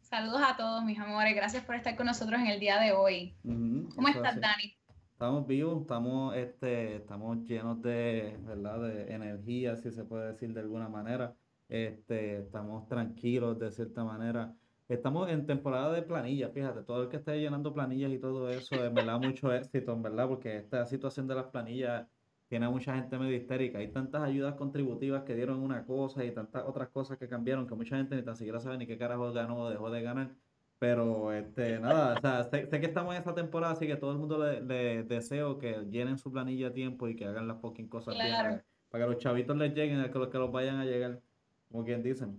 Saludos a todos, mis amores. Gracias por estar con nosotros en el día de hoy. ¿Cómo estás, Dani? Estamos vivos, estamos, este, estamos llenos de, ¿verdad? de energía, si se puede decir de alguna manera. Este, estamos tranquilos de cierta manera. Estamos en temporada de planillas, fíjate, todo el que esté llenando planillas y todo eso, en verdad, mucho éxito, en verdad, porque esta situación de las planillas tiene a mucha gente medio histérica. Hay tantas ayudas contributivas que dieron una cosa y tantas otras cosas que cambiaron que mucha gente ni tan siquiera sabe ni qué carajo ganó o dejó de ganar. Pero, este, nada, o sea, sé, que estamos en esta temporada, así que todo el mundo le, deseo que llenen su planilla a tiempo y que hagan las fucking cosas bien. Para, que los chavitos les lleguen, que los que los vayan a llegar como quien dicen.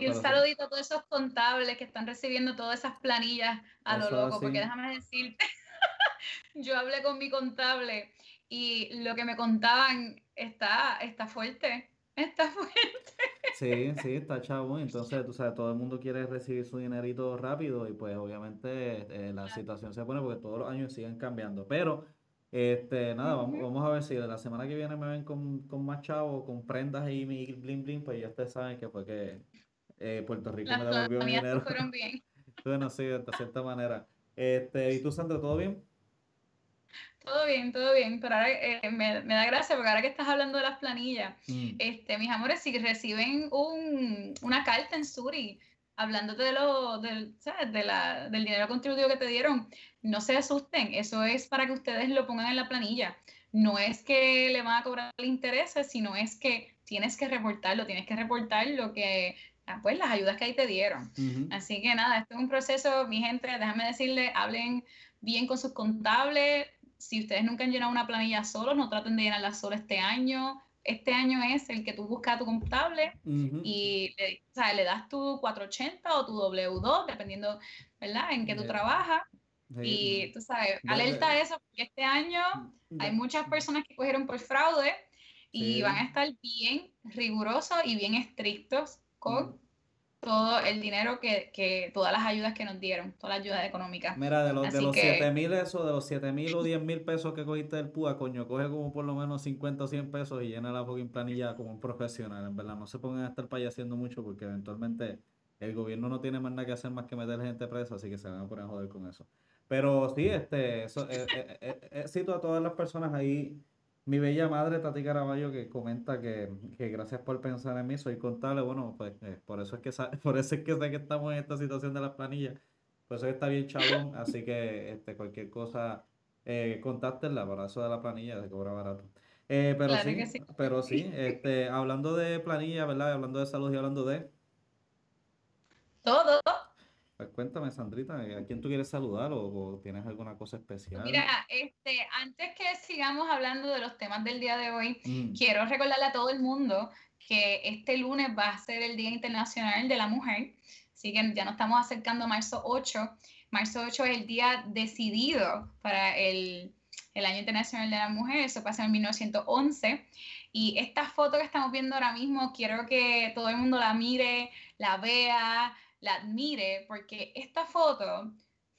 y un saludito a todos esos contables que están recibiendo todas esas planillas a lo loco, porque déjame decirte, yo hablé con mi contable y lo que me contaban está, está fuerte, está fuerte. Sí, sí, está chavo. Entonces, tú sabes, todo el mundo quiere recibir su dinerito rápido y pues obviamente eh, la situación se pone porque todos los años siguen cambiando. Pero este, nada, vamos, vamos a ver si la semana que viene me ven con, con más chavos, con prendas y mi bling bling, pues ya ustedes saben que fue que eh, Puerto Rico me devolvió mi dinero. fueron bien. bueno, sí, de cierta manera. Este, ¿y tú, Sandra, todo bien? Todo bien, todo bien, pero ahora eh, me, me, da gracia porque ahora que estás hablando de las planillas, mm. este, mis amores, si reciben un, una carta en Suri hablándote de lo, del, ¿sabes? De la, del dinero contributivo que te dieron, no se asusten, eso es para que ustedes lo pongan en la planilla. No es que le van a cobrar intereses, sino es que tienes que reportarlo, tienes que reportar lo que, ah, pues las ayudas que ahí te dieron. Así que nada, esto es un proceso, mi gente, déjame decirle, hablen bien con sus contables. Si ustedes nunca han llenado una planilla solo, no traten de llenarla solo este año. Este año es el que tú buscas a tu contable y le, o sea, le, das tu 480 o tu W2, dependiendo, ¿verdad?, en que tú trabajas. Y tú sabes, alerta a eso, porque este año hay muchas personas que cogieron por fraude y van a estar bien rigurosos y bien estrictos con todo el dinero que, que, todas las ayudas que nos dieron, todas las ayudas económicas. Mira, de los, de los 7 mil eso, de los 7 mil o 10 mil pesos que cogiste del PUA, coño, coge como por lo menos 50 o 100 pesos y llena la fucking planilla como un profesional, en verdad. No se pongan a estar payaseando mucho porque eventualmente el gobierno no tiene más nada que hacer más que meter gente presa, así que se van a poner a joder con eso. Pero sí, este, eso, eh, eh, eh, eh a todas las personas ahí mi bella madre Tati Caraballo que comenta que, gracias por pensar en mí, soy contable, bueno, pues eh, por eso es que por eso es que sé que estamos en esta situación de las planillas, por eso está bien chabón, así que este, cualquier cosa, eh, contáctenla para eso de la planilla, de cobra barato. Eh, pero sí, sí, pero sí, este, hablando de planilla, ¿verdad? Hablando de salud y hablando de... Todo. Pues cuéntame, Sandrita, ¿a quién tú quieres saludar o, tienes alguna cosa especial? Mira, este, antes que sigamos hablando de los temas del día de hoy, mm. quiero recordarle a todo el mundo que este lunes va a ser el Día Internacional de la Mujer, así que ya nos estamos acercando a marzo 8. Marzo 8 es el día decidido para el, el Año Internacional de la Mujer, eso pasó en 1911. Y esta foto que estamos viendo ahora mismo, quiero que todo el mundo la mire, la vea, la admire, porque esta foto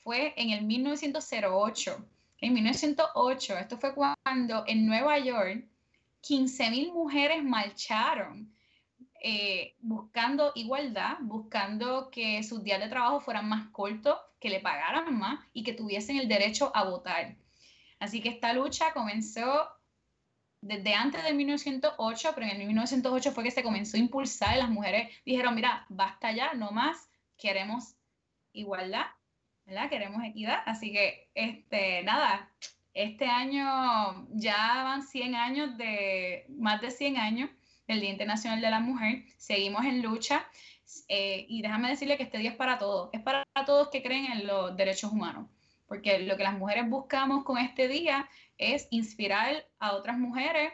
fue en el 1908. En 1908, esto fue cuando en Nueva York 15.000 mujeres marcharon eh, buscando igualdad, buscando que sus días de trabajo fueran más cortos, que le pagaran más y que tuviesen el derecho a votar. Así que esta lucha comenzó desde antes de 1908, pero en el 1908 fue que se comenzó a impulsar y las mujeres dijeron, mira, basta ya, no más, queremos igualdad, ¿verdad? Queremos equidad. Así que, este, nada, este año ya van 100 años de, más de 100 años del Día Internacional de la Mujer. Seguimos en lucha. Eh, y déjame decirle que este día es para todos, es para todos que creen en los derechos humanos, porque lo que las mujeres buscamos con este día es inspirar a otras mujeres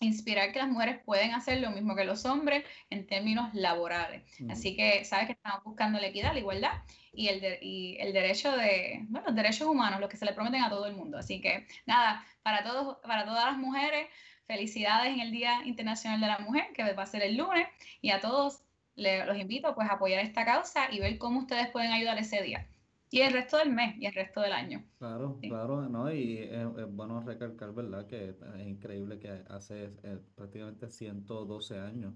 inspirar que las mujeres pueden hacer lo mismo que los hombres en términos laborales. Así que sabes que estamos buscando la equidad, la igualdad y el, el derecho de, bueno, los derechos humanos, los que se le prometen a todo el mundo. Así que nada, para, todos, para todas las mujeres, felicidades en el Día Internacional de la Mujer, que va a ser el lunes, y a todos los invito pues, a apoyar esta causa y ver cómo ustedes pueden ayudar ese día. Y el resto del mes y el resto del año. Claro, claro, ¿no? Y es, bueno recalcar, ¿verdad? Que es increíble que hace eh, prácticamente 112 años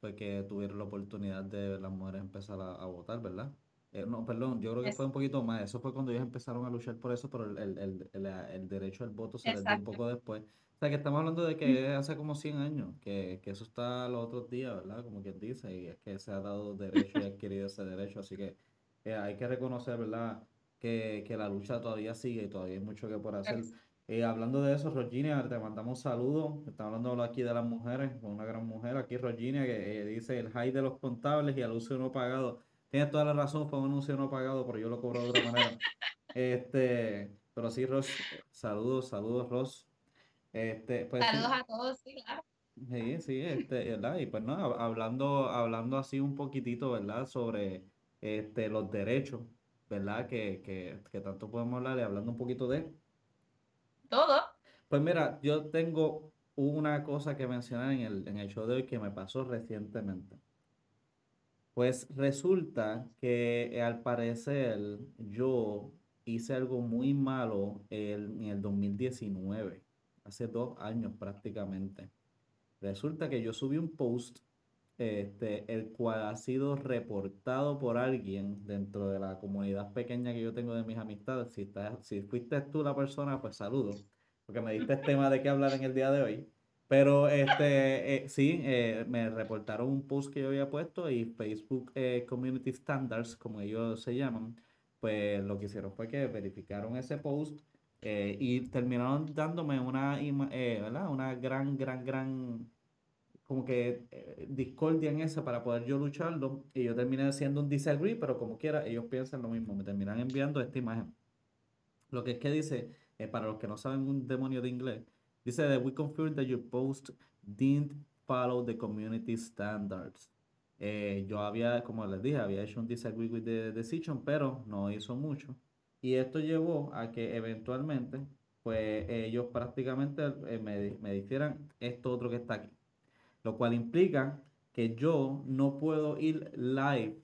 fue que tuvieron la oportunidad de las mujeres empezar a, votar, ¿verdad? Eh, no, perdón, yo creo que fue un poquito más. Eso fue cuando ellos empezaron a luchar por eso, pero el, el, el, el derecho al voto se les dio un poco después. O sea, que estamos hablando de que hace como 100 años, que, que eso está los otros días, ¿verdad? Como quien dice, y es que se ha dado derecho y adquirido ese derecho. Así que eh, hay que reconocer, ¿verdad? Que, que, la lucha todavía sigue y todavía hay mucho que por hacer. Eh, hablando de eso, Roginia, te mandamos saludos. Estamos hablando aquí de las mujeres, con una gran mujer. Aquí Roginia que eh, dice el high de los contables y anuncio no pagado. Tienes toda la razón, fue un anuncio no pagado, pero yo lo cobro de otra manera. Este, pero sí, Ros, saludos, saludos, Ros. Este, pues, saludos a todos, sí, claro. Sí, sí, este, ¿verdad? Y pues no, hablando, hablando así un poquitito, ¿verdad? Sobre este, los derechos, ¿verdad? Que, que, que tanto podemos hablar y hablando un poquito de todo. Pues mira, yo tengo una cosa que mencionar en el, en el show de hoy que me pasó recientemente. Pues resulta que eh, al parecer yo hice algo muy malo en el 2019, hace dos años prácticamente. Resulta que yo subí un post, este, el cual ha sido reportado por alguien dentro de la comunidad pequeña que yo tengo de mis amistades. Si, estás, si fuiste tú la persona, pues saludos, porque me diste el tema de qué hablar en el día de hoy. Pero este, eh, sí, eh, me reportaron un post que yo había puesto y Facebook eh, Community Standards, como ellos se llaman, pues lo que hicieron fue que verificaron ese post y terminaron dándome una, ¿verdad? una gran, gran, gran, como que discordia en esa para poder yo lucharlo. Y yo terminé haciendo un disagree, pero como quiera, ellos piensan lo mismo, me terminan enviando esta imagen. Lo que es que dice, para los que no saben un demonio de inglés, Dice that we confirm that your post didn't follow the community standards. Eh, yo había, como les dije, había hecho un disagree with the decision, pero no hizo mucho. Y esto llevó a que eventualmente, pues ellos prácticamente eh, me, me dijeran esto otro que está aquí. Lo cual implica que yo no puedo ir live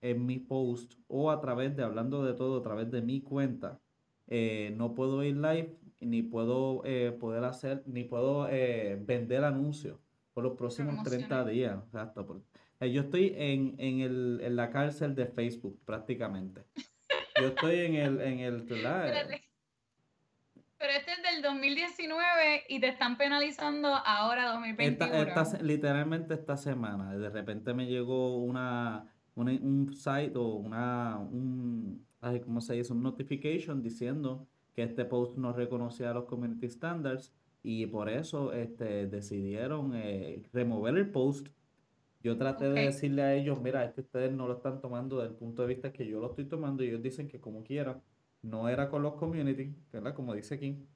en mi post o a través de, hablando de todo, a través de mi cuenta. Eh, no puedo ir live ni puedo eh, poder hacer, ni puedo eh, vender anuncios por los próximos 30 días. Exacto. Yo estoy en, en, el, en, la cárcel de Facebook prácticamente. Yo estoy en el... En el Pero este es del 2019 y te están penalizando ahora 2021. Esta, literalmente esta semana. De repente me llegó una, un site o una... Un, ¿Cómo se dice? Un notification diciendo que este post no reconocía los community standards y por eso este, decidieron eh, remover el post. Yo traté de decirle a ellos, mira, es que ustedes no lo están tomando desde el punto de vista que yo lo estoy tomando y ellos dicen que como quiera, no era con los community, ¿verdad? Como dice aquí.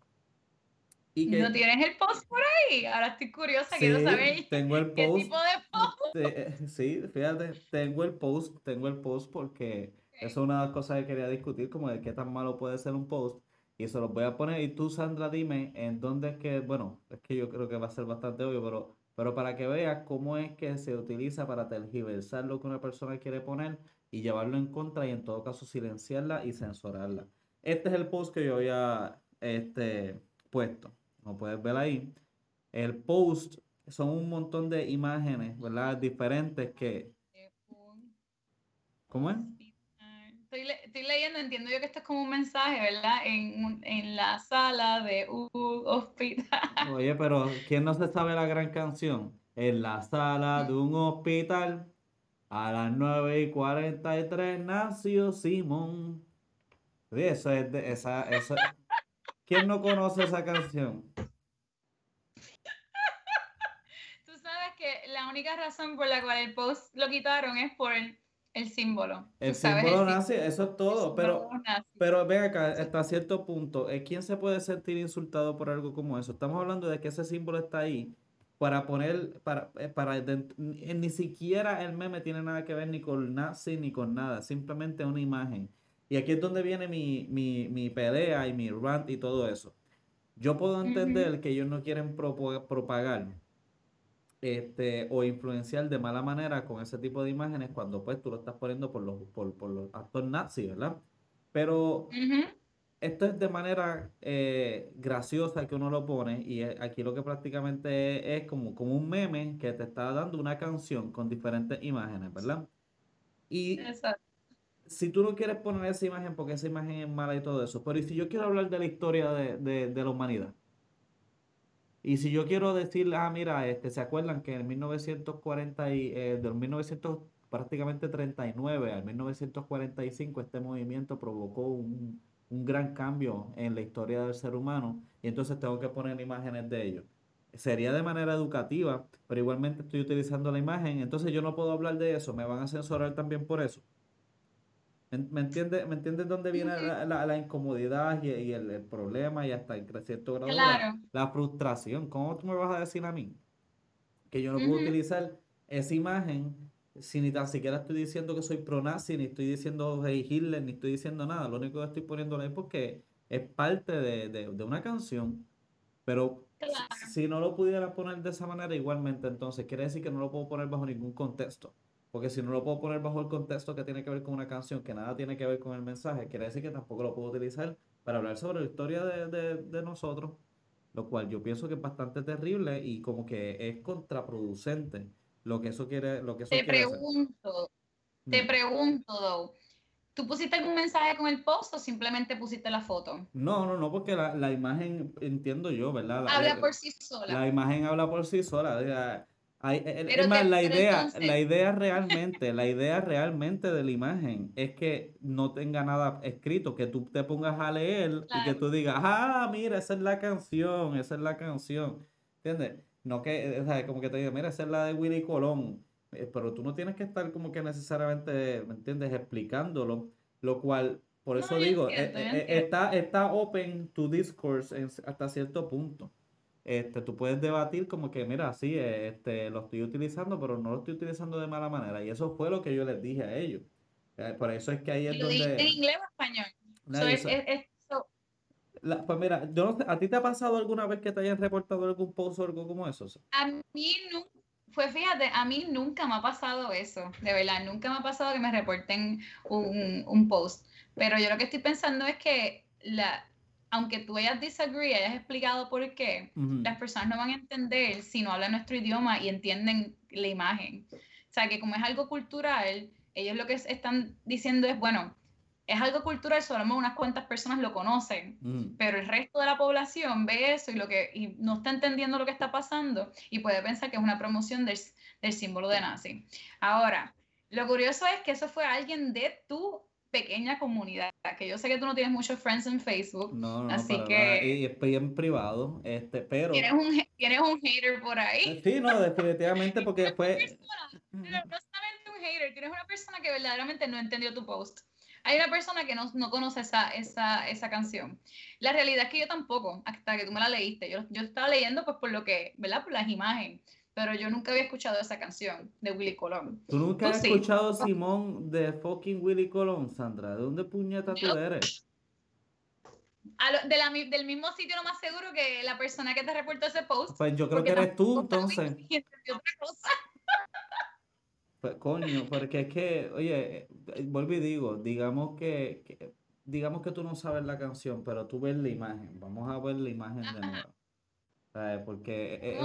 Y que, ¿No tienes el post por ahí? Ahora estoy curiosa, quiero saber tengo el qué tipo de post. Eh, sí, fíjate, tengo el post, tengo el post porque eso es una de las cosas que quería discutir, como de qué tan malo puede ser un post. Y eso lo voy a poner. Y tú, Sandra, dime en dónde es que, bueno, es que yo creo que va a ser bastante obvio, pero, pero para que veas cómo es que se utiliza para tergiversar lo que una persona quiere poner y llevarlo en contra y en todo caso silenciarla y censurarla. Este es el post que yo había este, puesto. Como puedes ver ahí. El post son un montón de imágenes, ¿verdad? Diferentes que... ¿Cómo es? estoy, leyendo, entiendo yo que esto es como un mensaje, ¿verdad? En, en la sala de un hospital. Oye, pero ¿quién no se sabe la gran canción? En la sala de un hospital, a las 9 y 43 nació Simón. eso es de esa, eso, ¿Quién no conoce esa canción? Tú sabes que la única razón por la cual el post lo quitaron es por el el símbolo. El símbolo nazi, eso es todo, pero, pero ven acá, hasta cierto punto, eh, ¿quién se puede sentir insultado por algo como eso? Estamos hablando de que ese símbolo está ahí para poner, para, eh, para, ni siquiera el meme tiene nada que ver ni con nazi ni con nada, simplemente una imagen. Y aquí es donde viene mi, mi, mi pelea y mi rant y todo eso. Yo puedo entender que ellos no quieren propagar este, o influenciar de mala manera con ese tipo de imágenes cuando pues tú lo estás poniendo por los, por, por los actos nazis, ¿verdad? Pero esto es de manera eh, graciosa que uno lo pone y aquí lo que prácticamente es, como, como un meme que te está dando una canción con diferentes imágenes, ¿verdad? Y si tú no quieres poner esa imagen porque esa imagen es mala y todo eso, pero y si yo quiero hablar de la historia de, la humanidad? Y si yo quiero decir, ah, mira, este, ¿se acuerdan que en 1940 y, eh, de 1900 prácticamente 39 al 1945 este movimiento provocó un, un gran cambio en la historia del ser humano y entonces tengo que poner imágenes de ellos. Sería de manera educativa, pero igualmente estoy utilizando la imagen, entonces yo no puedo hablar de eso, me van a censurar también por eso. ¿Me entiendes ¿Me entiende dónde viene la, la, incomodidad y, y el, problema y hasta el cierto grado la, frustración? ¿Cómo tú me vas a decir a mí que yo no puedo utilizar esa imagen si ni tan siquiera estoy diciendo que soy pro-nazi, ni estoy diciendo hey Hitler, ni estoy diciendo nada. Lo único que estoy poniendo es porque es parte de, una canción, pero si no lo pudiera poner de esa manera igualmente, entonces quiere decir que no lo puedo poner bajo ningún contexto. Porque si no lo puedo poner bajo el contexto que tiene que ver con una canción, que nada tiene que ver con el mensaje, quiere decir que tampoco lo puedo utilizar para hablar sobre la historia de, de nosotros, lo cual yo pienso que es bastante terrible y como que es contraproducente lo que eso quiere, lo que eso Te pregunto, te mm. pregunto, ¿Tú pusiste algún mensaje con el post o simplemente pusiste la foto? No, no, no, porque la, imagen, entiendo yo, ¿verdad? habla eh, por sí sola. La imagen habla por sí sola. Hay, es más, la idea, la idea realmente, la idea realmente de la imagen es que no tenga nada escrito, que tú te pongas a leer y que tú digas, ah, mira, esa es la canción, esa es la canción. ¿Entiendes? No que, o sea, como que te diga, mira, esa es la de Willy Colón. Eh, pero tú no tienes que estar como que necesariamente, ¿me entiendes?, explicándolo. Lo cual, por eso digo, eh, eh, está, está open to discourse hasta cierto punto. Este, tú puedes debatir como que, mira, sí, este, lo estoy utilizando, pero no lo estoy utilizando de mala manera. Y eso fue lo que yo les dije a ellos. Por eso es que ahí es donde... ¿En inglés o español? pues mira, yo ¿a ti te ha pasado alguna vez que te hayan reportado algún post o algo como eso? A mí nunca, pues fíjate, a mí nunca me ha pasado eso, de verdad, nunca me ha pasado que me reporten un, un post. Pero yo lo que estoy pensando es que la, aunque tú hayas disagree, hayas explicado por qué, las personas no van a entender si no hablan nuestro idioma y entienden la imagen. O sea, que como es algo cultural, ellos lo que están diciendo es, bueno, es algo cultural, solo unas cuantas personas lo conocen, mm. pero el resto de la población ve eso y, lo que, y no está entendiendo lo que está pasando y puede pensar que es una promoción del, del símbolo de nazi. Ahora, lo curioso es que eso fue alguien de tu pequeña comunidad, que yo sé que tú no tienes muchos friends en Facebook, no, no, así que... Y estoy en privado, este, pero... ¿Tienes un, ¿Tienes un hater por ahí? Sí, no, definitivamente porque fue... no solamente un hater, tienes una persona que verdaderamente no entendió tu post. Hay una persona que no, no conoce esa, esa, esa, canción. La realidad es que yo tampoco, hasta que tú me la leíste. Yo, yo estaba leyendo pues por lo que, ¿verdad? Por las imágenes. Pero yo nunca había escuchado esa canción de Willy Colón. ¿Tú nunca has escuchado Simón de fucking Willy Colón, Sandra? ¿De dónde puñeta tú eres? de la, del mismo sitio, lo más seguro que la persona que te reportó ese post. Pues yo creo que eres tú, entonces. Pues, coño, porque es que, oye, eh, vuelvo y digo, digamos que, digamos que tú no sabes la canción, pero tú ves la imagen. Vamos a ver la imagen de nuevo. Porque eh,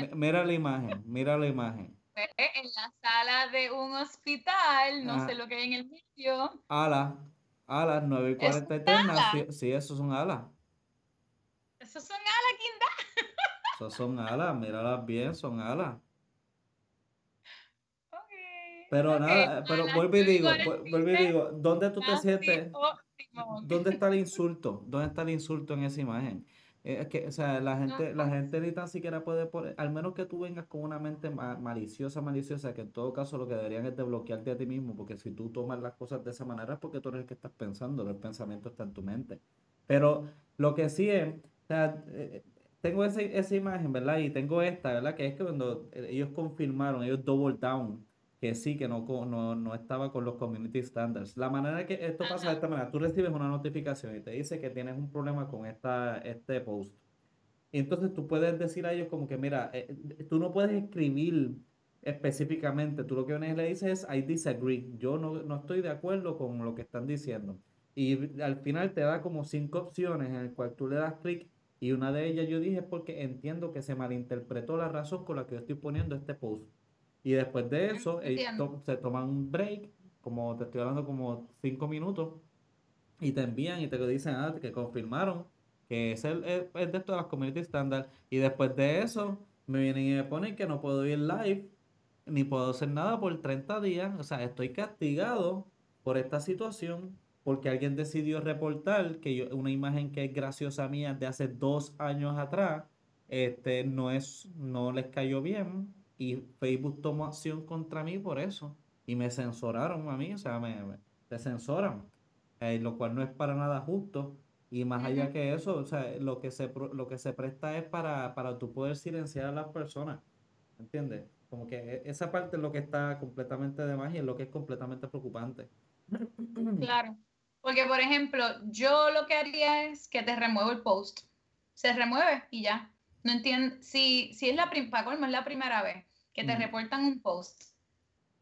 eh, mira la imagen, mira la imagen. En la sala de un hospital, no sé lo que hay en el medio. Alas, alas, 9 y 43, sí, esos son alas. Esos son alas, Kinda. Esos son alas, míralas bien, son alas. Pero nada, pero vuelvo y digo, vuelvo y digo, ¿dónde tú te sientes? ¿Dónde está el insulto? ¿Dónde está el insulto en esa imagen? Es que, o sea, la gente, la gente ni tan siquiera puede poner, al menos que tú vengas con una mente maliciosa, maliciosa, que en todo caso lo que deberían es desbloquearte a ti mismo, porque si tú tomas las cosas de esa manera es porque tú eres el que estás pensando, el pensamiento está en tu mente. Pero lo que sí es, o sea, eh, tengo esa imagen, ¿verdad? Y tengo esta, ¿verdad? Que es que cuando ellos confirmaron, ellos double down que sí, que no, no, no, estaba con los community standards. La manera que esto pasa de esta manera, tú recibes una notificación y te dice que tienes un problema con esta, este post. Y entonces tú puedes decir a ellos como que, mira, eh, eh, tú no puedes escribir específicamente, tú lo que le dices es, I disagree, yo no, no estoy de acuerdo con lo que están diciendo. Y al final te da como cinco opciones en el cual tú le das clic y una de ellas yo dije porque entiendo que se malinterpretó la razón con la que yo estoy poniendo este post. Y después de eso, se toman un break, como te estoy hablando como cinco minutos, y te envían y te dicen ah, que confirmaron que es, el, es, de todas las community standard. Y después de eso, me vienen y me ponen que no puedo ir live, ni puedo hacer nada por 30 días. O sea, estoy castigado por esta situación porque alguien decidió reportar que yo, una imagen que es graciosa mía de hace dos años atrás, este, no, es, no les cayó bien y Facebook tomó acción contra mí por eso y me censuraron a mí, o sea, me, me, censoran, eh, lo cual no es para nada justo. Y más allá que eso, o sea, lo que se, lo que se presta es para, para tú poder silenciar a las personas, ¿entiendes? Como que e, esa parte es lo que está completamente de más y es lo que es completamente preocupante. Claro. Porque, por ejemplo, yo lo que haría es que te remuevo el post. Se remueve y ya. No entiendo. Si, si es la, es la primera vez que te reportan un post,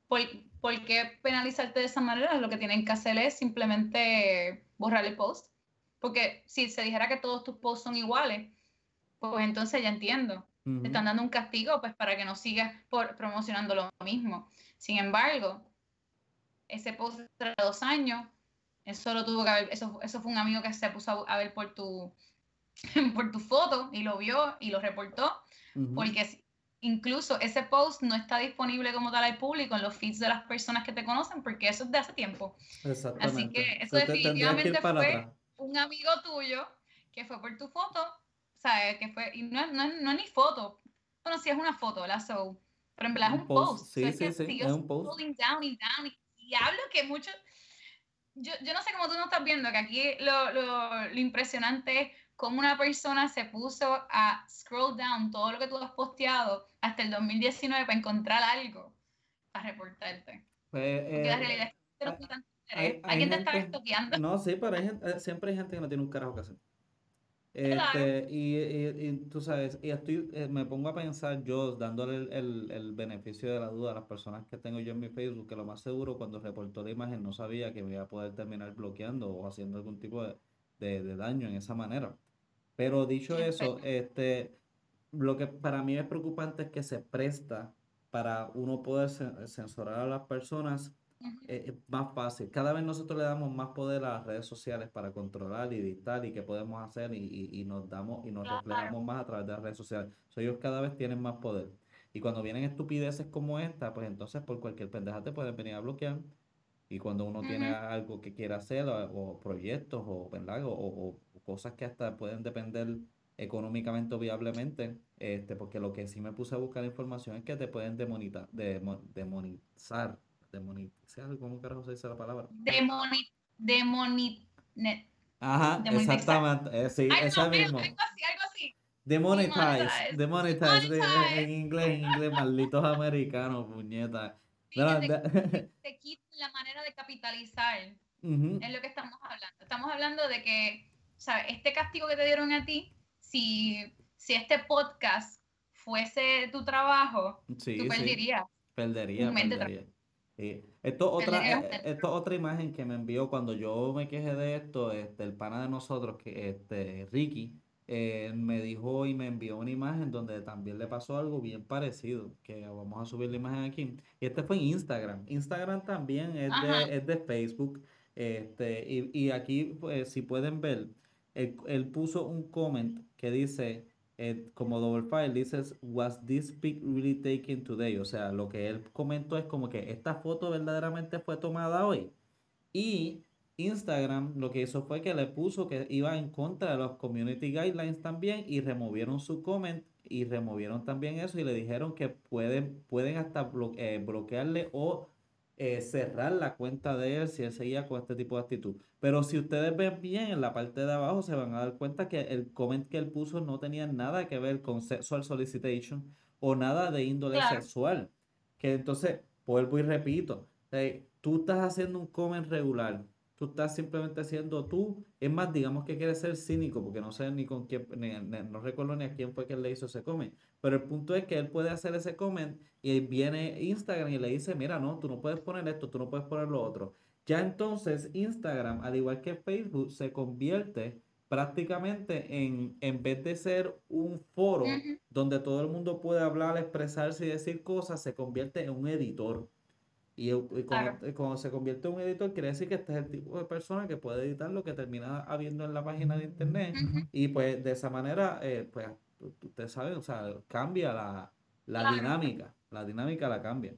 ¿por, ¿por, qué penalizarte de esa manera? Lo que tienen que hacer es simplemente borrar el post. Porque si se dijera que todos tus posts son iguales, pues entonces ya entiendo. Te están dando un castigo pues para que no sigas por, promocionando lo mismo. Sin embargo, ese post de dos años eso lo tuvo que ver, eso, eso fue un amigo que se puso a, ver por tu, por tu foto y lo vio y lo reportó, porque incluso ese post no está disponible como tal al público en los feeds de las personas que te conocen, porque eso es de hace tiempo. Así que eso definitivamente fue un amigo tuyo que fue por tu foto, sea, que fue, y no, no, no es ni foto, bueno, sí es una foto, la so, pero en verdad es un post. Sí, sí, sí, es un post. Down y, down, y hablo que muchos yo, yo, no sé cómo tú no estás viendo, que aquí lo, lo, lo, impresionante es cómo una persona se puso a scroll down todo lo que tú has posteado hasta el 2019 para encontrar algo para reportarte. Pues, la eh, realidad es que hay, hay, hay, gente, te está estoqueando. No, sí, pero hay gente, eh, siempre hay gente que no tiene un carajo que hacer. Este, y, y, tú sabes, y estoy, eh, me pongo a pensar yo, dándole el, el, el, beneficio de la duda a las personas que tengo yo en mi Facebook, que lo más seguro cuando reportó la imagen no sabía que me iba a poder terminar bloqueando o haciendo algún tipo de, de, de daño en esa manera. Pero dicho eso, este, lo que para mí es preocupante es que se presta para uno poder censurar a las personas eh, es más fácil. Cada vez nosotros le damos más poder a las redes sociales para controlar y dictar y qué podemos hacer y, y, nos damos y nos reflejamos más a través de las redes sociales. ellos cada vez tienen más poder. Y cuando vienen estupideces como esta, pues entonces por cualquier pendeja te pueden venir a bloquear. Y cuando uno tiene algo que quiere hacer, o, proyectos, o, ¿verdad? O, o, cosas que hasta pueden depender económicamente o viablemente, este, porque lo que sí me puse a buscar información es que te pueden demonizar, demonizar demonizar, ¿cómo carajo se dice la palabra? Demoni, demoni, Ajá, exactamente, eh, sí, esa mismo. Algo así, algo así. Demonetize, demonetize, En, inglés, en inglés, malditos americanos, puñeta. Sí, te, te quitan la manera de capitalizar, es lo que estamos hablando. Estamos hablando de que, ¿sabes? Este castigo que te dieron a ti, si, si este podcast fuese tu trabajo, tú perderías. Perdería, perdería. Esto otra, eh, esto otra imagen que me envió cuando yo me quejé de esto, este, el pana de nosotros, que este, Ricky, eh, me dijo y me envió una imagen donde también le pasó algo bien parecido, que vamos a subir la imagen aquí. Y este fue en Instagram. Instagram también es, de, es de, Facebook. Este, y, y aquí, pues, si pueden ver, él, él puso un comment que dice, eh, como double file dices, was this pic really taken today? O sea, lo que él comentó es como que esta foto verdaderamente fue tomada hoy. Y Instagram lo que hizo fue que le puso que iba en contra de los community guidelines también y removieron su comment y removieron también eso y le dijeron que pueden, pueden hasta eh, bloquearle o eh, cerrar la cuenta de él si él seguía con este tipo de actitud. Pero si ustedes ven bien en la parte de abajo, se van a dar cuenta que el comment que él puso no tenía nada que ver con sexual solicitation o nada de índole sexual. Que entonces, vuelvo y repito, eh, tú estás haciendo un comment regular tú estás simplemente siendo tú. Es más, digamos que quieres ser cínico, porque no sé ni con quién, no recuerdo ni a quién fue que le hizo ese comment. Pero el punto es que él puede hacer ese comment y viene Instagram y le dice, mira, no, tú no puedes poner esto, tú no puedes poner lo otro. Ya entonces Instagram, al igual que Facebook, se convierte prácticamente en, en vez de ser un foro donde todo el mundo puede hablar, expresarse y decir cosas, se convierte en un editor. Y, cuando, se convierte en un editor, quiere decir que este es el tipo de persona que puede editar lo que termina habiendo en la página de internet. Y pues de esa manera, eh, pues ustedes saben, o sea, cambia la, la dinámica. La dinámica la cambia.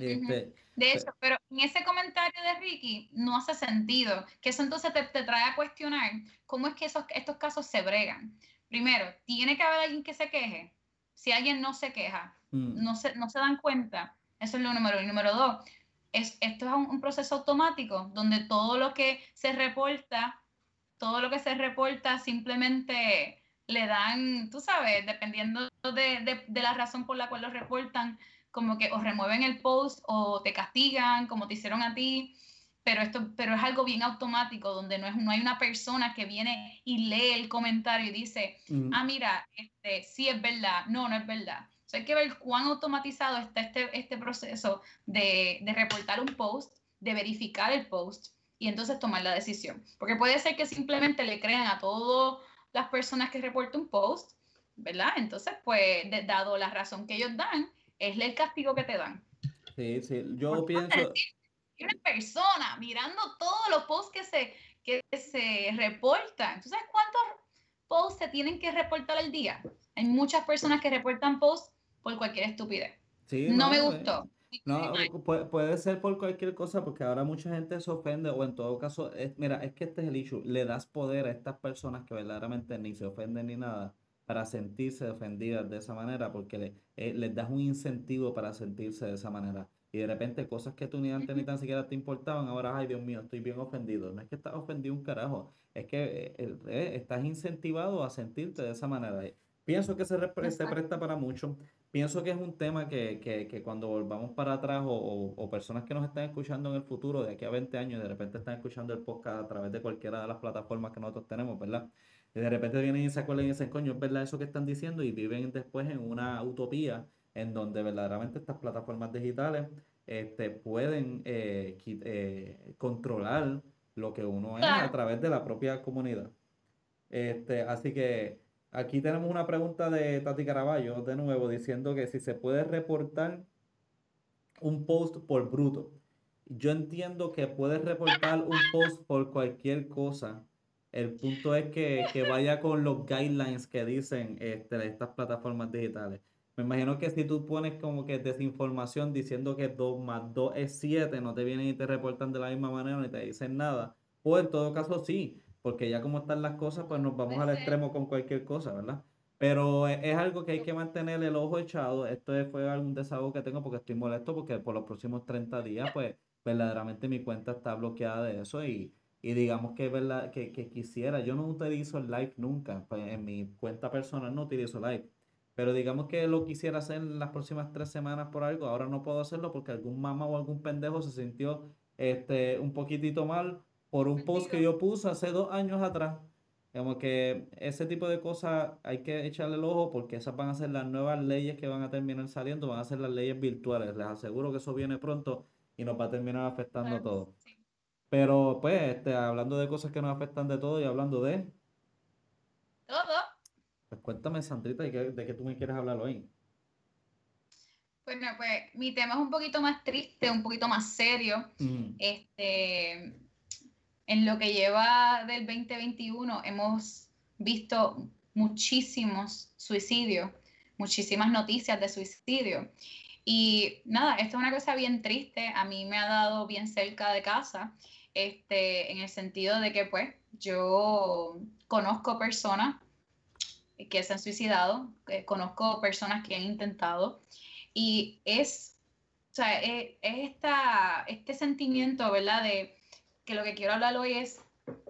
Este, de hecho, pero en ese comentario de Ricky no hace sentido, que eso entonces te, te trae a cuestionar cómo es que esos, estos casos se bregan. Primero, tiene que haber alguien que se queje. Si alguien no se queja, mm. no, se, no se dan cuenta, eso es lo número uno. Número dos, es, esto es un, proceso automático donde todo lo que se reporta, todo lo que se reporta simplemente le dan, tú sabes, dependiendo de, de, de la razón por la cual lo reportan, como que o remueven el post o te castigan como te hicieron a ti, pero esto pero es algo bien automático donde no, es, no hay una persona que viene y lee el comentario y dice, ah, mira, este, sí es verdad, no, no es verdad. O sea, hay que ver cuán automatizado está este, este proceso de, de reportar un post, de verificar el post y entonces tomar la decisión. Porque puede ser que simplemente le crean a todas las personas que reportan un post, ¿verdad? Entonces, pues, dado la razón que ellos dan, es el castigo que te dan. Sí, sí, yo pienso... Una persona mirando todos los posts que se, que se reportan. ¿Tú sabes cuántos posts se tienen que reportar al día? Hay muchas personas que reportan posts por cualquier estupidez. no, me eh, gustó. No, puede, ser por cualquier cosa, porque ahora mucha gente se ofende, o en todo caso, es, mira, es que este es el issue, le das poder a estas personas que verdaderamente ni se ofenden ni nada, para sentirse ofendidas de esa manera, porque eh, les das un incentivo para sentirse de esa manera. Y de repente cosas que tú ni antes ni tan siquiera te importaban, ahora, ay Dios mío, estoy bien ofendido. No es que estás ofendido un carajo, es que eh, eh, estás incentivado a sentirte de esa manera. Pienso que se, se presta para mucho. Pienso que es un tema que, que, que cuando volvamos para atrás o, o, personas que nos están escuchando en el futuro, de aquí a 20 años, de repente están escuchando el podcast a través de cualquiera de las plataformas que nosotros tenemos, ¿verdad? Y de repente vienen y se acuerdan y dicen, coño, es verdad eso que están diciendo y viven después en una utopía en donde verdaderamente estas plataformas digitales este, pueden eh, eh, controlar lo que uno es a través de la propia comunidad. Este, así que aquí tenemos una pregunta de Tati Caraballo, de nuevo, diciendo que si se puede reportar un post por bruto. Yo entiendo que puedes reportar un post por cualquier cosa el punto es que, vaya con los guidelines que dicen este, estas plataformas digitales. Me imagino que si tú pones como que desinformación diciendo que 2 más 2 es 7, no te vienen y te reportan de la misma manera ni te dicen nada. O en todo caso sí, porque ya como están las cosas, pues nos vamos al extremo con cualquier cosa, ¿verdad? Pero es, algo que hay que mantener el ojo echado. Esto fue algún desahogo que tengo porque estoy molesto porque por los próximos 30 días, pues verdaderamente mi cuenta está bloqueada de eso y y digamos que, verdad, que, que quisiera, yo no utilizo el live nunca, pues en mi cuenta personal no utilizo live, pero digamos que lo quisiera hacer en las próximas tres semanas por algo, ahora no puedo hacerlo porque algún mamá o algún pendejo se sintió este, un poquitito mal por un post que yo puse hace dos años atrás. Como que ese tipo de cosas hay que echarle el ojo porque esas van a ser las nuevas leyes que van a terminar saliendo, van a ser las leyes virtuales. Les aseguro que eso viene pronto y nos va a terminar afectando a todos. Pero pues, este, hablando de cosas que nos afectan de todo y hablando de... Todo. Pues cuéntame, Sandrita, ¿de qué, de qué tú me quieres hablar hoy? Bueno, pues mi tema es un poquito más triste, un poquito más serio. Mm. Este, en lo que lleva del 2021 hemos visto muchísimos suicidios, muchísimas noticias de suicidio. Y nada, esto es una cosa bien triste, a mí me ha dado bien cerca de casa este, en el sentido de que pues yo conozco personas que se han suicidado, conozco personas que han intentado y es, o sea, es, esta, este sentimiento, ¿verdad? De que lo que quiero hablar hoy es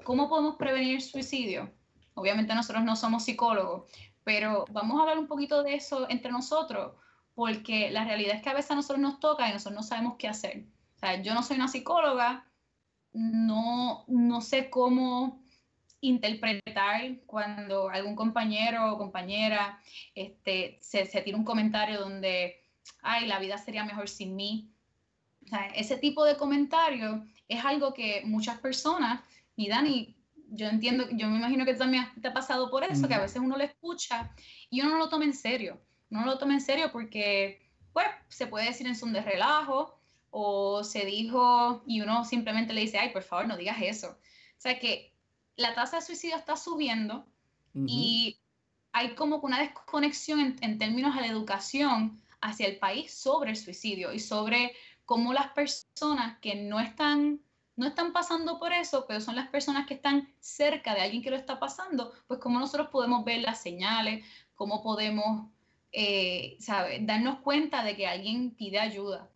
cómo podemos prevenir el suicidio. Obviamente nosotros no somos psicólogos, pero vamos a hablar un poquito de eso entre nosotros, porque la realidad es que a veces a nosotros nos toca y nosotros no sabemos qué hacer. O sea, yo no soy una psicóloga, no, no sé cómo interpretar cuando algún compañero o compañera este, se, se tira un comentario donde, ay, la vida sería mejor sin mí. ese tipo de comentario es algo que muchas personas, y Dani, yo entiendo, yo me imagino que también te ha pasado por eso, que a veces uno lo escucha y uno no lo toma en serio. No lo toma en serio porque, pues, se puede decir en son de relajo o se dijo y uno simplemente le dice, ay, por favor, no digas eso. O sea que la tasa de suicidio está subiendo y hay como una desconexión en, en términos de la educación hacia el país sobre el suicidio y sobre cómo las personas que no están no están pasando por eso, pero son las personas que están cerca de alguien que lo está pasando, pues cómo nosotros podemos ver las señales, cómo podemos, eh, darnos cuenta de que alguien pide ayuda.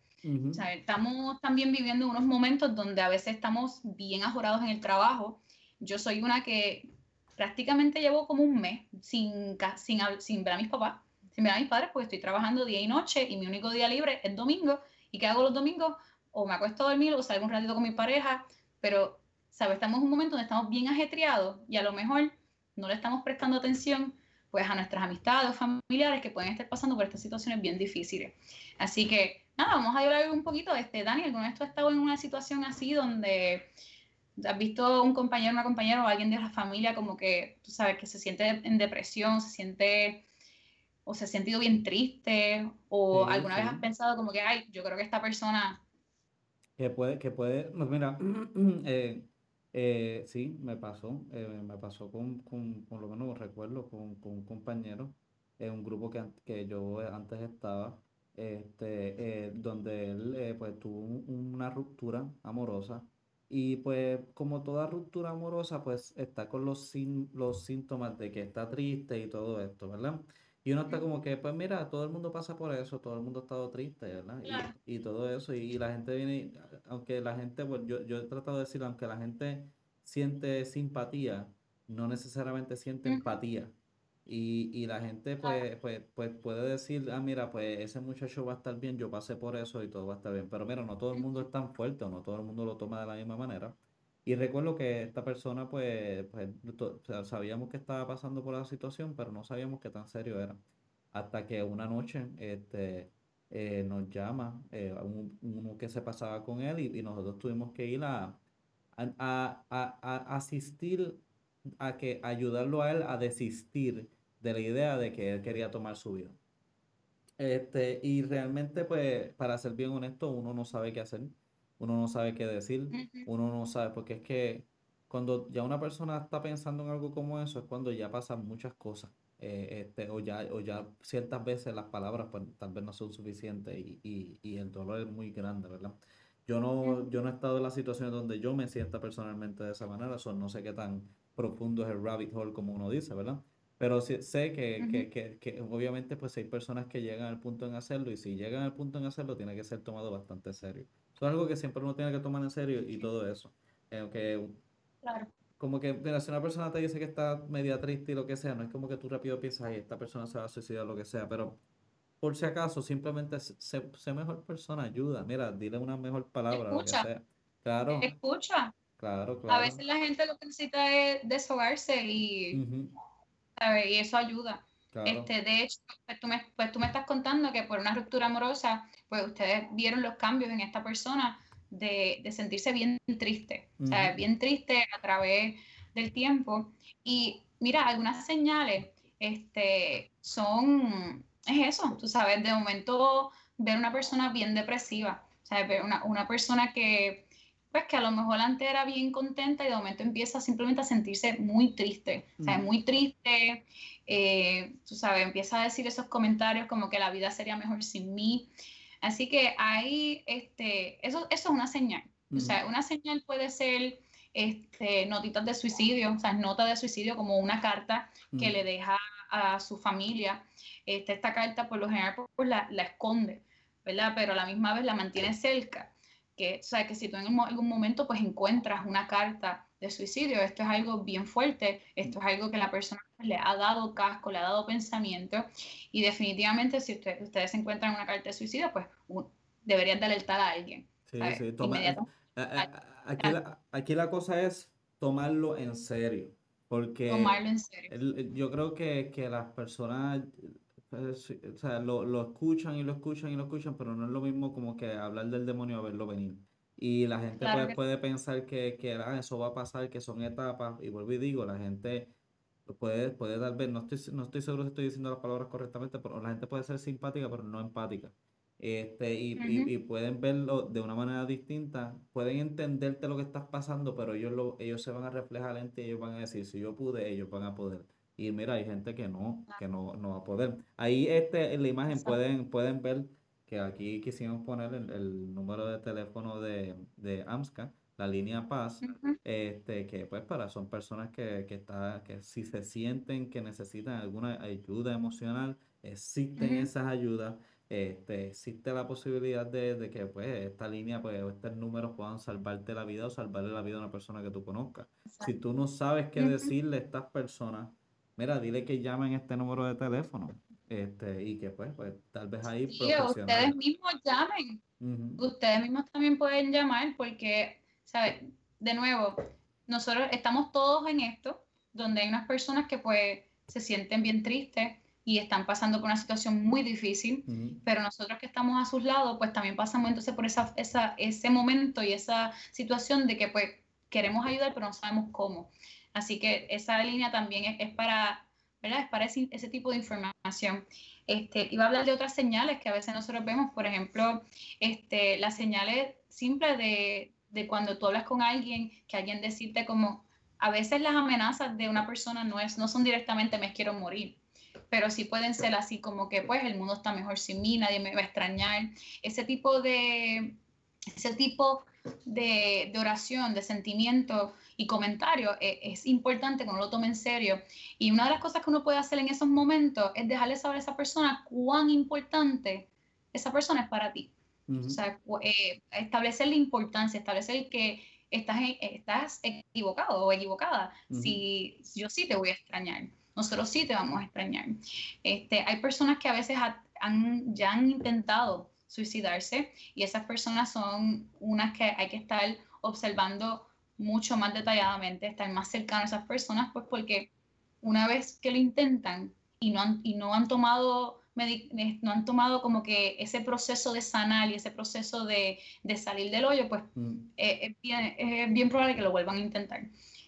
Estamos también viviendo unos momentos donde a veces estamos bien ajorados en el trabajo. Yo soy una que prácticamente llevo como un mes sin, sin, sin ver a mis papás, sin ver a mis padres, porque estoy trabajando día y noche y mi único día libre es domingo. ¿Y qué hago los domingos? o me acuesto a dormir o salgo un ratito con mi pareja, pero, ¿sabes? Estamos en un momento donde estamos bien ajetreados y a lo mejor no le estamos prestando atención pues a nuestras amistades o familiares que pueden estar pasando por estas situaciones bien difíciles. Así que, nada, vamos a hablar un poquito. Este, Dani, ¿alguna vez tú has estado en una situación así donde has visto un compañero, una compañera o alguien de la familia como que, tú sabes, que se siente en depresión, se siente o se ha sentido bien triste o alguna vez has pensado como que, ay, yo creo que esta persona que puede, que puede, pues mira, eh, eh, sí, me pasó, eh, me pasó con, con, por lo menos recuerdo, con, con un compañero, en un grupo que, que yo antes estaba, este, donde él pues tuvo una ruptura amorosa y pues como toda ruptura amorosa pues está con los, los síntomas de que está triste y todo esto, ¿verdad? Y uno está como que, pues mira, todo el mundo pasa por eso, todo el mundo ha estado triste, ¿verdad? Y, todo eso, y, la gente viene, aunque la gente, pues yo, yo he tratado de decir, aunque la gente siente simpatía, no necesariamente siente empatía. Y, y la gente pues, pues, pues puede decir, ah, mira, pues ese muchacho va a estar bien, yo pasé por eso y todo va a estar bien. Pero mira, no todo el mundo es tan fuerte o no todo el mundo lo toma de la misma manera. Y recuerdo que esta persona, pues, pues sabíamos que estaba pasando por la situación, pero no sabíamos qué tan serio era. Hasta que una noche este, eh, nos llama eh, uno que se pasaba con él y, nosotros tuvimos que ir a, a, a, asistir, a que ayudarlo a él a desistir de la idea de que él quería tomar su vida. Este, y realmente, pues, para ser bien honesto, uno no sabe qué hacer uno no sabe qué decir, uno no sabe, porque es que cuando ya una persona está pensando en algo como eso, es cuando ya pasan muchas cosas. Eh, este, o, ya, o ya ciertas veces las palabras pues, tal vez no son suficientes y, y, y el dolor es muy grande, ¿verdad? Yo no, yo no he estado en la situación donde yo me sienta personalmente de esa manera, eso no sé qué tan profundo es el rabbit hole como uno dice, ¿verdad? Pero sí, sé que, que, que, que, obviamente pues hay personas que llegan al punto en hacerlo y si llegan al punto en hacerlo tiene que ser tomado bastante serio. Es algo que siempre uno tiene que tomar en serio y todo eso. Eh, claro. Como que, mira, si una persona te dice que está media triste y lo que sea, no es como que tú rápido piensas, ay, esta persona se va a suicidar, lo que sea, pero por si acaso, simplemente sé, mejor persona, ayuda, mira, dile una mejor palabra, Escucha. lo que sea. Claro. Escucha. Claro, claro. A veces la gente lo que necesita es deshogarse y, y eso ayuda. Este, de hecho, pues tú, me, pues tú me estás contando que por una ruptura amorosa, pues ustedes vieron los cambios en esta persona de, de sentirse bien triste, o sea, bien triste a través del tiempo. Y mira, algunas señales este, son, es eso, tú sabes, de momento ver una persona bien depresiva, o sea, ver una, una persona que pues que a lo mejor antes era bien contenta y de momento empieza simplemente a sentirse muy triste, o sea, muy triste, eh, tú sabes, empieza a decir esos comentarios como que la vida sería mejor sin mí. Así que ahí, este, eso, eso es una señal. O sea, una señal puede ser este, notitas de suicidio, o sea, nota de suicidio como una carta que le deja a su familia. Este, esta carta por lo general pues, la, la esconde, ¿verdad? Pero a la misma vez la mantiene cerca que, o sea, que si tú en algún momento pues encuentras una carta de suicidio, esto es algo bien fuerte, esto es algo que la persona le ha dado casco, le ha dado pensamiento y definitivamente si ustedes encuentran una carta de suicidio, pues deberían de alertar a alguien. Sí, sí, eh, eh, aquí, la, aquí la cosa es tomarlo en serio, porque tomarlo en serio. yo creo que, que las personas pues, o sea, lo, lo, escuchan y lo escuchan y lo escuchan, pero no es lo mismo como que hablar del demonio a verlo venir. Y la gente puede, puede, pensar que, que ah, eso va a pasar, que son etapas, y vuelvo y digo, la gente puede, puede tal vez, no estoy, no estoy seguro si estoy diciendo las palabras correctamente, pero la gente puede ser simpática, pero no empática. Este, y, y, pueden verlo de una manera distinta, pueden entenderte lo que estás pasando, pero ellos, lo, ellos se van a reflejar en ti y ellos van a decir, si yo pude, ellos van a poder. Y mira, hay gente que no, que no, no va a poder. Ahí este, en la imagen pueden, pueden ver que aquí quisimos poner el, número de teléfono de, de AMSCA, la línea Paz, este, que pues para son personas que, que, está, que si se sienten que necesitan alguna ayuda emocional, existen esas ayudas este, existe la posibilidad de, que pues esta línea, pues estos números puedan salvarte la vida o salvarle la vida a una persona que tú conozcas. Si tú no sabes qué decirle a estas personas, mira, dile que llamen este número de teléfono. Este, y que pues, pues tal vez ahí sí, ustedes mismos llamen. Ustedes mismos también pueden llamar porque, ¿sabes? De nuevo, nosotros estamos todos en esto, donde hay unas personas que pues se sienten bien tristes, y están pasando por una situación muy difícil, pero nosotros que estamos a sus lados, pues también pasamos entonces por esa, esa, ese momento y esa situación de que pues queremos ayudar, pero no sabemos cómo. Así que esa línea también es, para, ¿verdad? Es para ese, ese, tipo de información. Este, iba a hablar de otras señales que a veces nosotros vemos, por ejemplo, este, las señales simples de, de cuando tú hablas con alguien, que alguien decirte como, a veces las amenazas de una persona no, es, no son directamente me quiero morir pero sí pueden ser así como que pues el mundo está mejor sin mí, nadie me va a extrañar. Ese tipo de, ese tipo de, oración, de sentimiento y comentario es, es, importante que uno lo tome en serio. Y una de las cosas que uno puede hacer en esos momentos es dejarle saber a esa persona cuán importante esa persona es para ti. O sea, eh, establecer la importancia, establecer que estás, estás equivocado o equivocada. Si yo sí te voy a extrañar nosotros sí te vamos a extrañar. Este, hay personas que a veces han, ya han intentado suicidarse y esas personas son unas que hay que estar observando mucho más detalladamente, estar más cercano a esas personas, pues porque una vez que lo intentan y no han, y no han tomado no han tomado como que ese proceso de sanar y ese proceso de, de salir del hoyo, pues mm. eh, es, bien, es, bien, probable que lo vuelvan a intentar.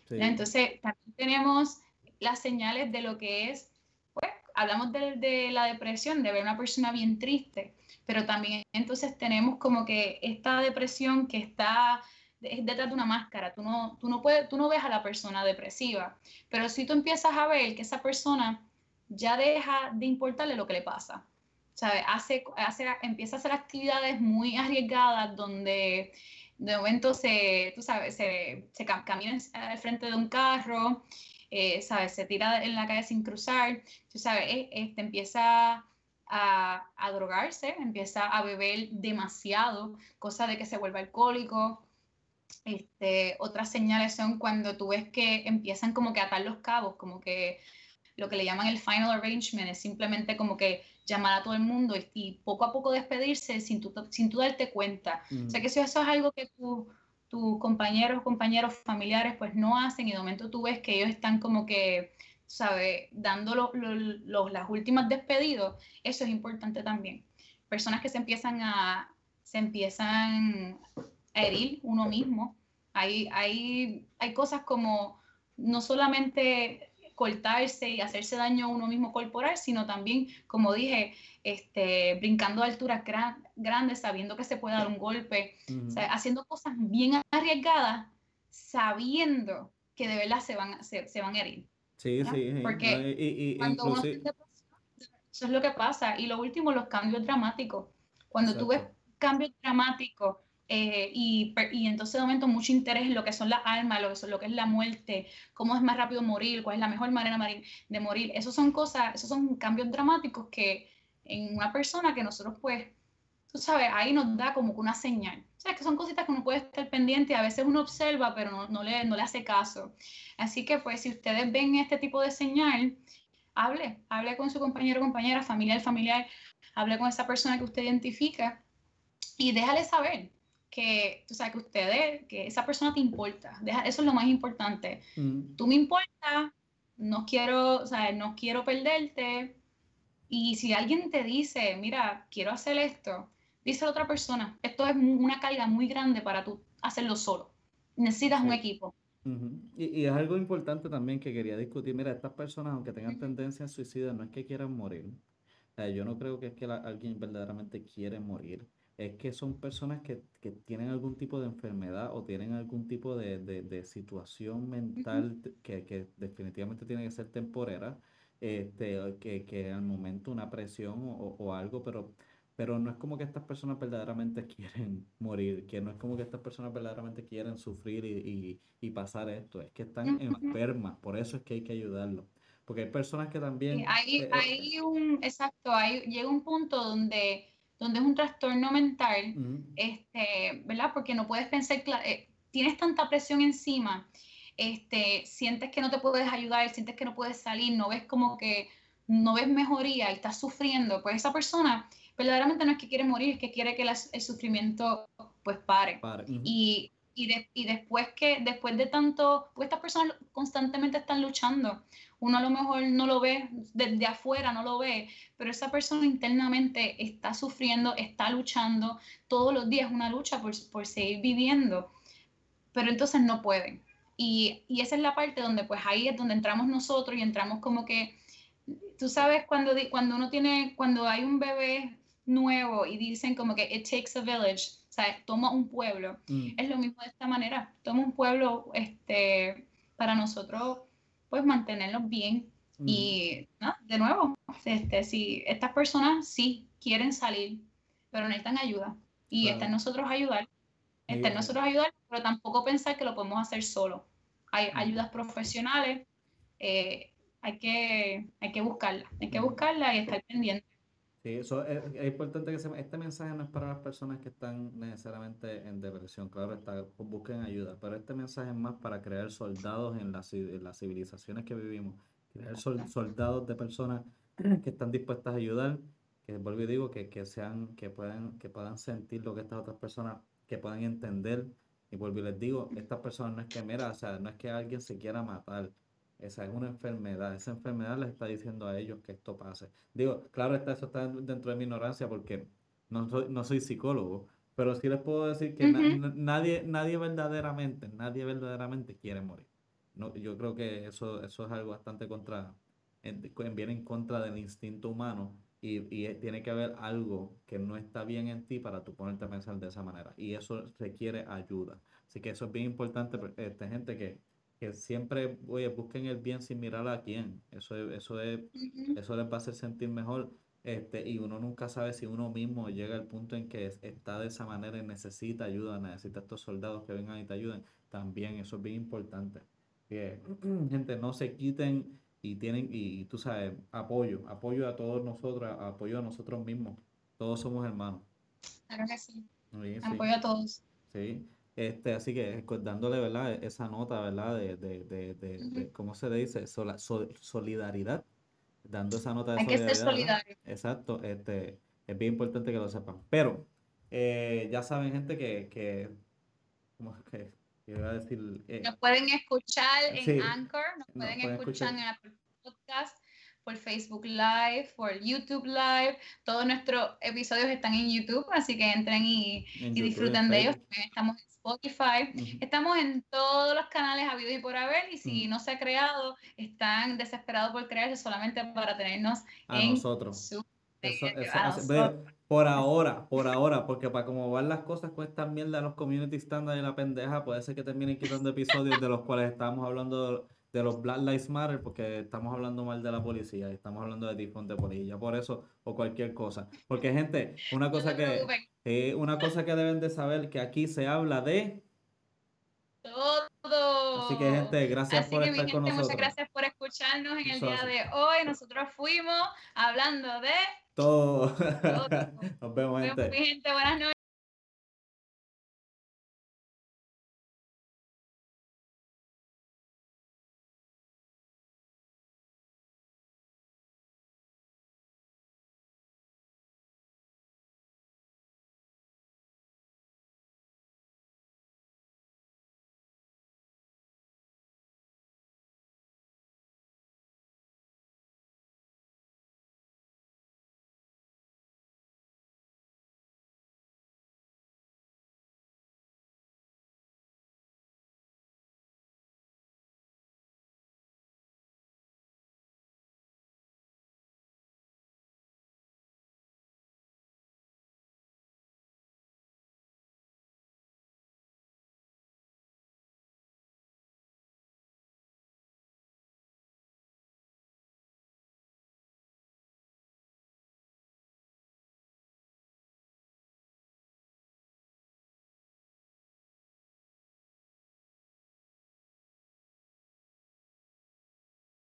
Entonces, también tenemos las señales de lo que es, pues, hablamos de, la depresión, de ver una persona bien triste, pero también entonces tenemos como que esta depresión que está detrás de una máscara, tú no, tú no, puedes, tú no ves a la persona depresiva, pero si tú empiezas a ver que esa persona ya deja de importarle lo que le pasa, ¿sabes? Hace, hace, empieza a hacer actividades muy arriesgadas donde de momento se, tú sabes, se, se camina al frente de un carro, eh, ¿sabes? Se tira en la calle sin cruzar, tú sabes, eh, este, empieza a, a, drogarse, empieza a beber demasiado, cosa de que se vuelva alcohólico. Este, otras señales son cuando tú ves que empiezan como que a atar los cabos, como que lo que le llaman el final arrangement es simplemente como que llamar a todo el mundo y, poco a poco despedirse sin tú, sin tú darte cuenta. O sea que eso, eso es algo que tus compañeros, compañeros, familiares, pues no hacen y de momento tú ves que ellos están como que, ¿sabes? Dando los las últimas despedidos, eso es importante también. Personas que se empiezan a, se empiezan a herir uno mismo. Hay, hay, hay cosas como no solamente cortarse y hacerse daño a uno mismo corporal, sino también, como dije, este, brincando a alturas grandes, sabiendo que se puede dar un golpe, haciendo cosas bien arriesgadas, sabiendo que de verdad se van, se, se van a herir. Sí, sí, Porque y, cuando uno eso es lo que pasa. Y lo último, los cambios dramáticos. Cuando tú ves cambios dramáticos eh, y, y, entonces de momento mucho interés en lo que son las almas, lo que, lo que es la muerte, cómo es más rápido morir, cuál es la mejor manera de morir. Esos son cosas, esos son cambios dramáticos que en una persona que nosotros pues, tú sabes, ahí nos da como una señal. O sea, que son cositas que uno puede estar pendiente, a veces uno observa, pero no, no, le, no le hace caso. Así que pues si ustedes ven este tipo de señal, hable, hable con su compañero, compañera, familiar, familiar, hable con esa persona que usted identifica y déjale saber que, o sea, que ustedes, que esa persona te importa. Deja, eso es lo más importante. Mm. Tú me importas, no quiero, o sea, no quiero perderte, Y si alguien te dice, mira, quiero hacer esto, dice a otra persona, esto es una carga muy grande para tú hacerlo solo. Necesitas un equipo. y, es algo importante también que quería discutir. Mira, estas personas, aunque tengan tendencia a suicida, no es que quieran morir. yo no creo que es que alguien verdaderamente quiere morir. Es que son personas que, tienen algún tipo de enfermedad o tienen algún tipo de, situación mental que, definitivamente tiene que ser temporera, este, que, que al momento una presión o, o algo, pero pero no es como que estas personas verdaderamente quieren morir, que no es como que estas personas verdaderamente quieren sufrir y, y, pasar esto, es que están enfermas, por eso es que hay que ayudarlos. Porque hay personas que también... hay, eh, hay, un, exacto, hay, llega un punto donde, donde es un trastorno mental, este, ¿verdad? Porque no puedes pensar, eh, tienes tanta presión encima, este, sientes que no te puedes ayudar, sientes que no puedes salir, no ves como que, no ves mejoría y estás sufriendo, pues esa persona verdaderamente no es que quiere morir, es que quiere que el sufrimiento pues pare. y, y, y, después que, después de tanto, pues estas personas constantemente están luchando. Uno a lo mejor no lo ve, desde afuera no lo ve, pero esa persona internamente está sufriendo, está luchando, todos los días una lucha por, por seguir viviendo, pero entonces no pueden. Y, y, esa es la parte donde pues ahí es donde entramos nosotros y entramos como que, tú sabes, cuando, cuando uno tiene, cuando hay un bebé nuevo y dicen como que it takes a village, sea, toma un pueblo. Mm. Es lo mismo de esta manera, toma un pueblo este, para nosotros, pues mantenerlos bien. Mm. Y de nuevo, este, si estas personas sí quieren salir, pero necesitan ayuda. Y está en nosotros ayudar, está en nosotros ayudar, pero tampoco pensar que lo podemos hacer solo. Hay mm. ayudas profesionales, eh, hay, que, hay que buscarla, hay que buscarla y estar pendiente. Sí, eso es, importante que se, este mensaje no es para las personas que están necesariamente en depresión, claro, está, pues, busquen ayuda, pero este mensaje es más para crear soldados en, las civilizaciones que vivimos, crear soldados de personas que están dispuestas a ayudar, que vuelvo y digo, que, que, sean, que, puedan, que puedan sentir lo que estas otras personas, que puedan entender, y vuelvo y les digo, estas personas no es que, mira, o sea, no es que alguien se quiera matar, esa es una enfermedad. Esa enfermedad les está diciendo a ellos que esto pase. Digo, claro, está, eso está dentro de mi ignorancia porque no soy, no soy psicólogo, pero sí les puedo decir que nadie, nadie verdaderamente, nadie verdaderamente quiere morir. No, yo creo que eso, eso es algo bastante contra, en, viene en contra del instinto humano y, y, tiene que haber algo que no está bien en ti para tú ponerte a pensar de esa manera. Y eso requiere ayuda. Así que eso es bien importante, esta gente que que siempre, oye, busquen el bien sin mirar a quién. Eso, eso, es, eso les va a hacer sentir mejor. Este, y uno nunca sabe si uno mismo llega al punto en que está de esa manera y necesita ayuda, necesita estos soldados que vengan y te ayuden. También eso es bien importante. Que gente no se quiten y tienen, y, tú sabes, apoyo, apoyo a todos nosotros, apoyo a nosotros mismos. Todos somos hermanos. Claro que sí. Apoyo a todos. Sí. Este, así que dándole, ¿verdad? E-, esa nota, ¿verdad? De, de, de, de, ¿cómo se le dice? solidaridad. Dando esa nota de Hay solidaridad. que ser solidario. Exacto. Este, es bien importante que lo sepan. Pero, eh, ya saben, gente, que, que ¿cómo es que? Iba a decir, eh, nos pueden escuchar en Anchor, nos, pueden, escuchar, en Apple Podcast, por Facebook Live, por YouTube Live. Todos nuestros episodios están en YouTube, así que entren y, y disfruten de ellos. También estamos en Spotify. Estamos en todos los canales habidos y por haber, y si no se ha creado, están desesperados por crearse solamente para tenernos a nosotros. por ahora, por ahora, porque para cómo van las cosas con esta mierda los community standards y la pendeja, puede ser que terminen quitando episodios de los cuales estamos hablando de los Black Lives Matter porque estamos hablando mal de la policía estamos hablando de tifón de polilla, por eso o cualquier cosa. Porque gente, una cosa que eh, una cosa que deben de saber que aquí se habla de todo. Así que gente, gracias por estar con nosotros. Muchas gracias por escucharnos en el día de hoy. Nosotros fuimos hablando de todo. Nos vemos, gente. gente. Buenas noches.